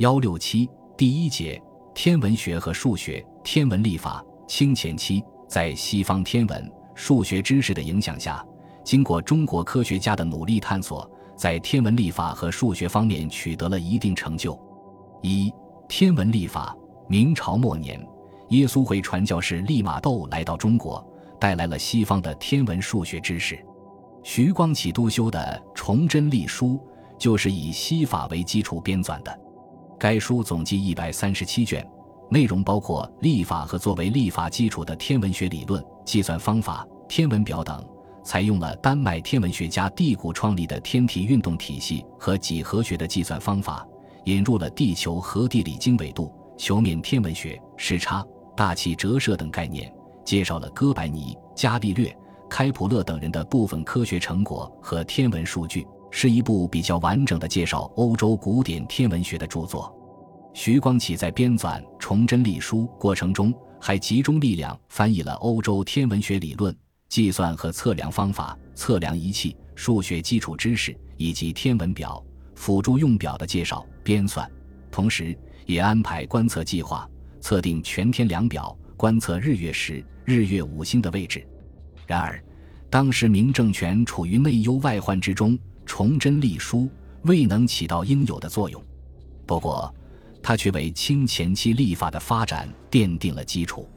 幺六七第一节天文学和数学天文历法清前期，在西方天文数学知识的影响下，经过中国科学家的努力探索，在天文历法和数学方面取得了一定成就。一天文历法，明朝末年，耶稣会传教士利玛窦来到中国，带来了西方的天文数学知识。徐光启督修的《崇祯历书》就是以西法为基础编纂的。该书总计一百三十七卷，内容包括历法和作为历法基础的天文学理论、计算方法、天文表等，采用了丹麦天文学家地谷创立的天体运动体系和几何学的计算方法，引入了地球和地理经纬度、球面天文学、时差、大气折射等概念，介绍了哥白尼、伽利略、开普勒等人的部分科学成果和天文数据。是一部比较完整的介绍欧洲古典天文学的著作。徐光启在编纂《崇祯历书》过程中，还集中力量翻译了欧洲天文学理论、计算和测量方法、测量仪器、数学基础知识以及天文表、辅助用表的介绍、编纂，同时也安排观测计划，测定全天量表，观测日月食、日月五星的位置。然而，当时明政权处于内忧外患之中。崇祯历书未能起到应有的作用，不过，它却为清前期历法的发展奠定了基础。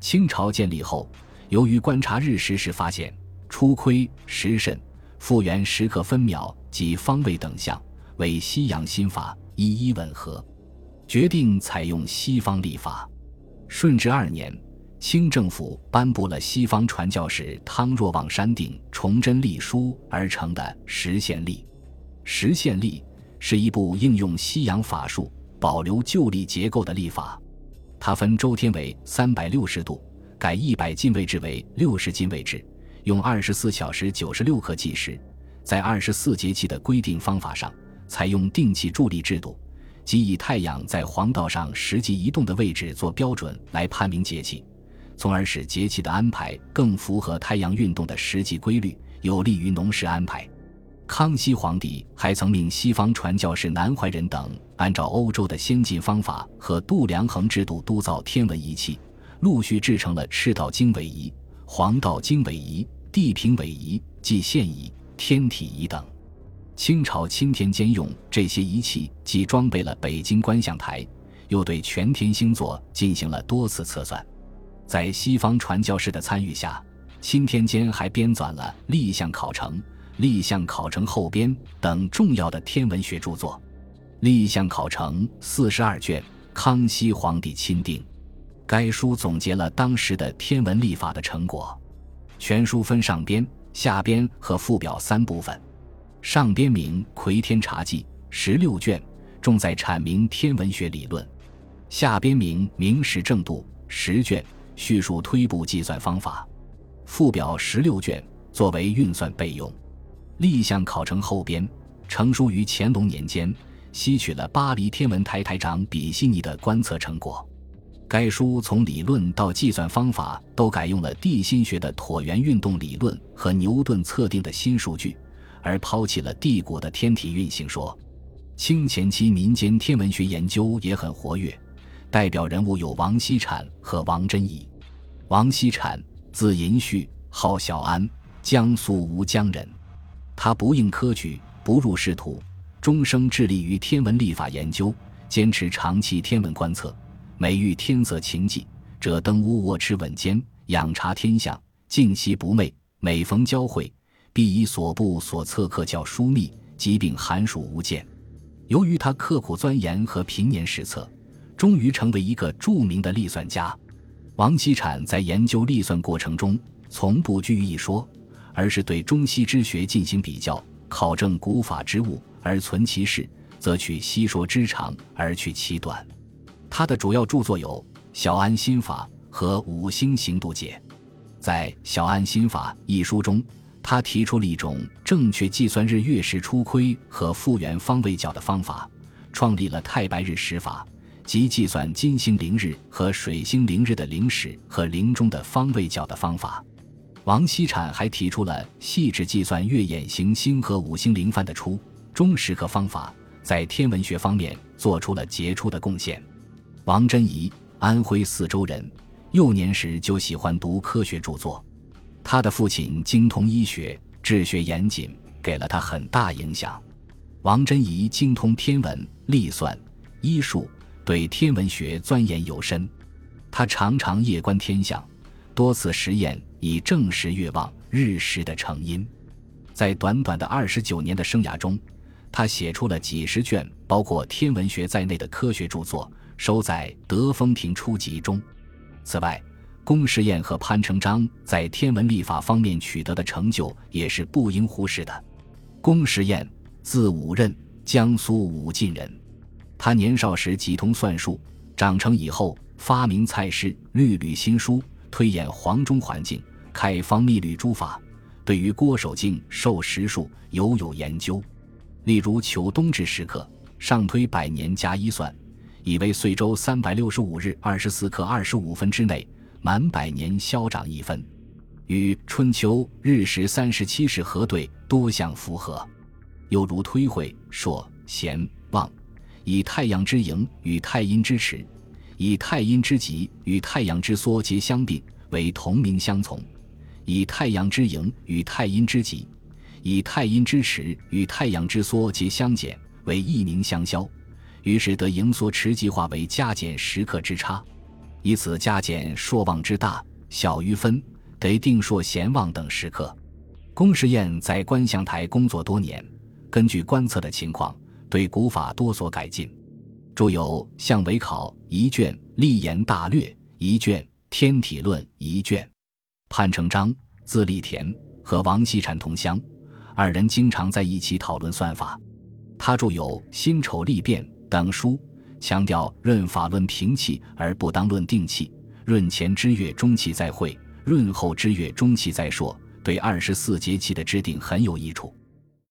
清朝建立后，由于观察日食时发现初亏、时甚、复原时刻分秒及方位等项为西洋新法一一吻合，决定采用西方历法。顺治二年。清政府颁布了西方传教士汤若望删定《崇祯历书》而成的《实现历》。《实现历》是一部应用西洋法术、保留旧历结构的历法。它分周天为三百六十度，改一百进位制为六十进位制，用二十四小时九十六刻计时。在二十四节气的规定方法上，采用定期助力制度，即以太阳在黄道上实际移动的位置做标准来判明节气。从而使节气的安排更符合太阳运动的实际规律，有利于农事安排。康熙皇帝还曾命西方传教士南怀仁等按照欧洲的先进方法和度量衡制度督造天文仪器，陆续制成了赤道经纬仪、黄道经纬仪、地平纬仪、计线仪、天体仪等。清朝钦天监用这些仪器，既装备了北京观象台，又对全天星座进行了多次测算。在西方传教士的参与下，钦天监还编纂了《立象考成》《立象考成后编》等重要的天文学著作，《立象考成》四十二卷，康熙皇帝钦定。该书总结了当时的天文历法的成果。全书分上编、下编和附表三部分。上编名《魁天察记》，十六卷，重在阐明天文学理论；下编名《明史正度》，十卷。叙述推步计算方法，附表十六卷，作为运算备用。立项考成后编，成书于乾隆年间，吸取了巴黎天文台台长比西尼的观测成果。该书从理论到计算方法都改用了地心学的椭圆运动理论和牛顿测定的新数据，而抛弃了地谷的天体运行说。清前期民间天文学研究也很活跃，代表人物有王锡产和王真义。王锡产，字寅绪，号小安，江苏吴江人。他不应科举，不入仕途，终生致力于天文历法研究，坚持长期天文观测。每遇天色晴霁，则登屋卧持稳间，仰察天象，静息不寐。每逢交会，必以所部所测课教疏密，疾病寒暑无间。由于他刻苦钻研和平年实测，终于成为一个著名的历算家。王锡产在研究历算过程中，从不拘于一说，而是对中西之学进行比较，考证古法之物而存其事，则取西说之长而去其短。他的主要著作有《小安心法》和《五星行度解》。在《小安心法》一书中，他提出了一种正确计算日月食初亏和复原方位角的方法，创立了太白日食法。即计算金星凌日和水星凌日的凌时和凌钟的方位角的方法。王锡产还提出了细致计算月掩行星和五星凌犯的初中时刻方法，在天文学方面做出了杰出的贡献。王贞仪，安徽泗州人，幼年时就喜欢读科学著作。他的父亲精通医学，治学严谨，给了他很大影响。王贞仪精通天文、历算、医术，对天文学钻研有深。他常常夜观天象，多次实验以证实月望日食的成因。在短短的二十九年的生涯中，他写出了几十卷包括天文学在内的科学著作，收在《德风亭初集》中。此外，龚世彦和潘成章在天文历法方面取得的成就也是不应忽视的。龚世彦，字武任，江苏武进人。他年少时极通算术，长成以后发明蔡氏律吕新书，推演黄钟环境，开方密律诸法。对于郭守敬授时数尤有研究，例如求冬至时刻，上推百年加一算，以为岁周三百六十五日二十四刻二十五分之内。满百年消长一分，与春秋日时三十七时核对多项符合。又如推会朔贤望，以太阳之盈与太阴之池，以太阴之极与太阳之缩皆相并，为同名相从；以太阳之盈与太阴之极，以太阴之池与太阳之缩皆相减，为异名相消。于是得盈缩池极化为加减时刻之差。以此加减朔望之大小于分，得定朔咸望等时刻。龚时彦在观象台工作多年，根据观测的情况，对古法多所改进，著有《象尾考》一卷，《立言大略》一卷，《天体论》一卷。潘成章，字立田，和王锡禅同乡，二人经常在一起讨论算法。他著有《辛丑历变》等书。强调论法论平气而不当论定气，论前之月中气在会，论后之月中气在朔，对二十四节气的制定很有益处。